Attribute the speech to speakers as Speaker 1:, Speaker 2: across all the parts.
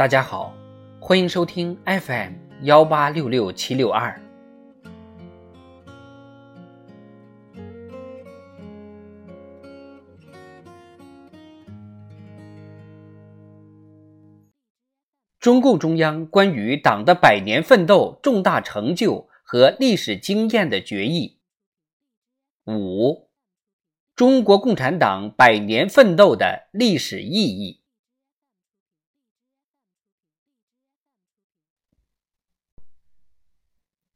Speaker 1: 大家好，欢迎收听 FM 幺八六六七六二。中共中央关于党的百年奋斗重大成就和历史经验的决议。五、中国共产党百年奋斗的历史意义。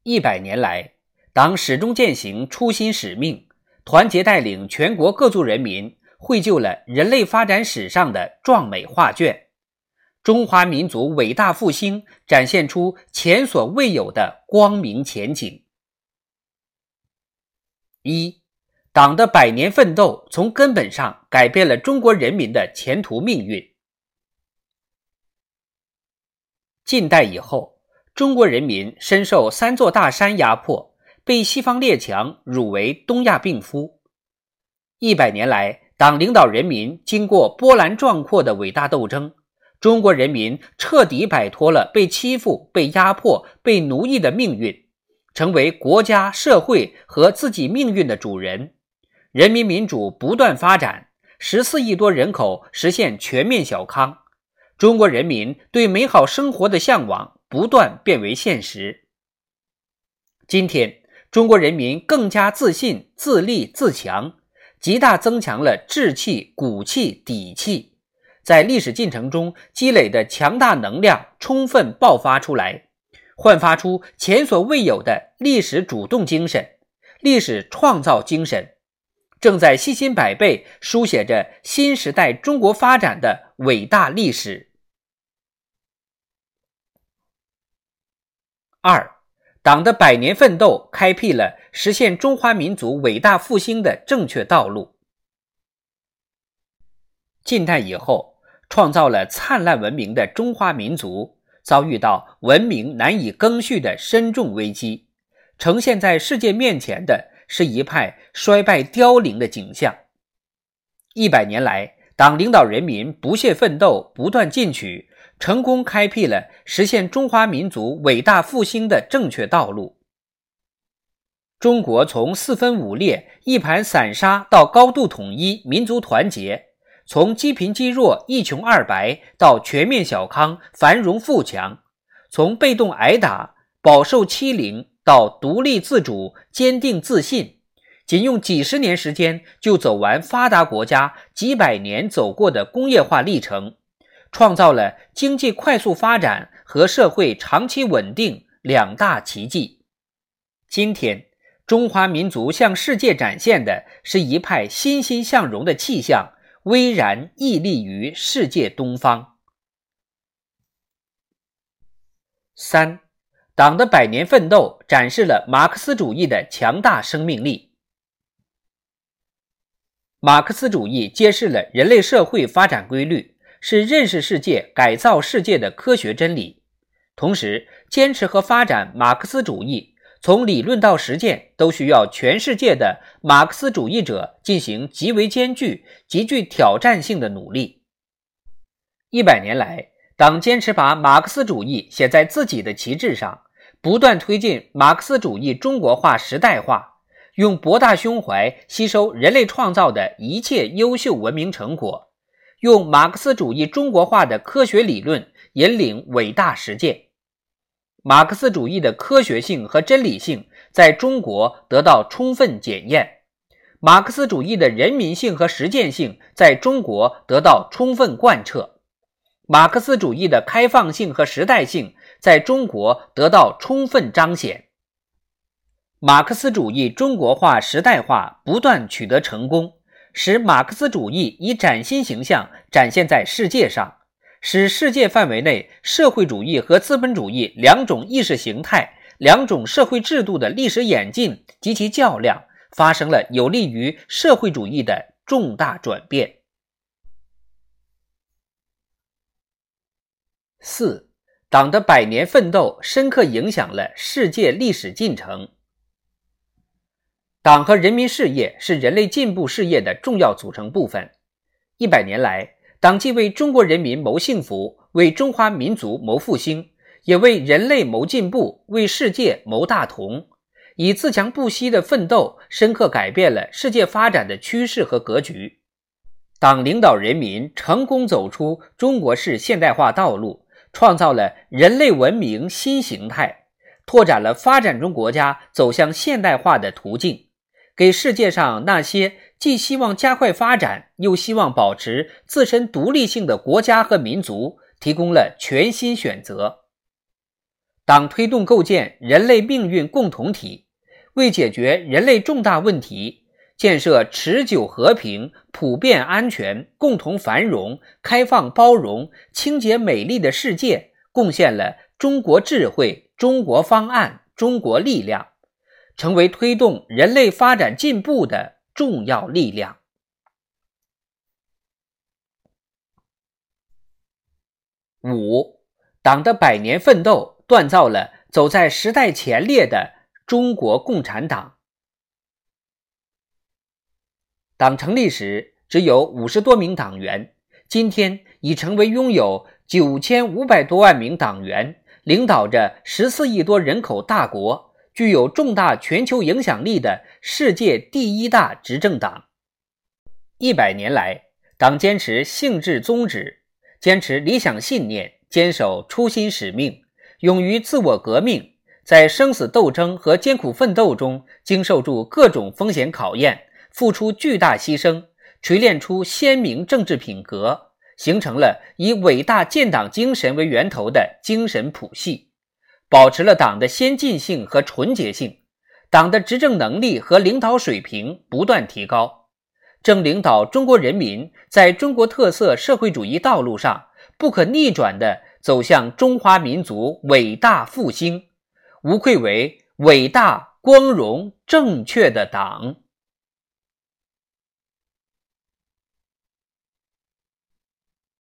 Speaker 1: 一百年来，党始终践行初心使命，团结带领全国各族人民，绘就了人类发展史上的壮美画卷。中华民族伟大复兴展现出前所未有的光明前景。一，党的百年奋斗从根本上改变了中国人民的前途命运。近代以后。中国人民深受三座大山压迫，被西方列强辱为东亚病夫。一百年来，党领导人民经过波澜壮阔的伟大斗争，中国人民彻底摆脱了被欺负、被压迫、被奴役的命运，成为国家、社会和自己命运的主人。人民民主不断发展，十四亿多人口实现全面小康，中国人民对美好生活的向往。不断变为现实。今天，中国人民更加自信、自立、自强，极大增强了志气、骨气、底气，在历史进程中积累的强大能量充分爆发出来，焕发出前所未有的历史主动精神、历史创造精神，正在信心百倍书写着新时代中国发展的伟大历史。二，党的百年奋斗开辟了实现中华民族伟大复兴的正确道路。近代以后，创造了灿烂文明的中华民族遭遇到文明难以更续的深重危机，呈现在世界面前的是一派衰败凋零的景象。一百年来，党领导人民不懈奋斗，不断进取。成功开辟了实现中华民族伟大复兴的正确道路。中国从四分五裂、一盘散沙到高度统一、民族团结；从积贫积弱、一穷二白到全面小康、繁荣富强；从被动挨打、饱受欺凌到独立自主、坚定自信，仅用几十年时间就走完发达国家几百年走过的工业化历程。创造了经济快速发展和社会长期稳定两大奇迹。今天，中华民族向世界展现的是一派欣欣向荣的气象，巍然屹立于世界东方。三，党的百年奋斗展示了马克思主义的强大生命力。马克思主义揭示了人类社会发展规律。是认识世界、改造世界的科学真理。同时，坚持和发展马克思主义，从理论到实践，都需要全世界的马克思主义者进行极为艰巨、极具挑战性的努力。一百年来，党坚持把马克思主义写在自己的旗帜上，不断推进马克思主义中国化、时代化，用博大胸怀吸收人类创造的一切优秀文明成果。用马克思主义中国化的科学理论引领伟大实践，马克思主义的科学性和真理性在中国得到充分检验，马克思主义的人民性和实践性在中国得到充分贯彻，马克思主义的开放性和时代性在中国得到充分彰显，马克思主义中国化、时代化不断取得成功。使马克思主义以崭新形象展现在世界上，使世界范围内社会主义和资本主义两种意识形态、两种社会制度的历史演进及其较量发生了有利于社会主义的重大转变。四，党的百年奋斗深刻影响了世界历史进程。党和人民事业是人类进步事业的重要组成部分。一百年来，党既为中国人民谋幸福，为中华民族谋复兴，也为人类谋进步，为世界谋大同。以自强不息的奋斗，深刻改变了世界发展的趋势和格局。党领导人民成功走出中国式现代化道路，创造了人类文明新形态，拓展了发展中国家走向现代化的途径，给世界上那些既希望加快发展，又希望保持自身独立性的国家和民族提供了全新选择。党推动构建人类命运共同体，为解决人类重大问题。建设持久和平、普遍安全、共同繁荣、开放包容、清洁美丽的世界，贡献了中国智慧、中国方案、中国力量，成为推动人类发展进步的重要力量。五，党的百年奋斗锻造了走在时代前列的中国共产党。党成立时只有五十多名党员，今天已成为拥有九千五百多万名党员、领导着十四亿多人口大国、具有重大全球影响力的世界第一大执政党。一百年来，党坚持性质宗旨，坚持理想信念，坚守初心使命，勇于自我革命，在生死斗争和艰苦奋斗中经受住各种风险考验。付出巨大牺牲，锤炼出鲜明政治品格，形成了以伟大建党精神为源头的精神谱系，保持了党的先进性和纯洁性，党的执政能力和领导水平不断提高，正领导中国人民在中国特色社会主义道路上不可逆转地走向中华民族伟大复兴，无愧为伟大、光荣、正确的党。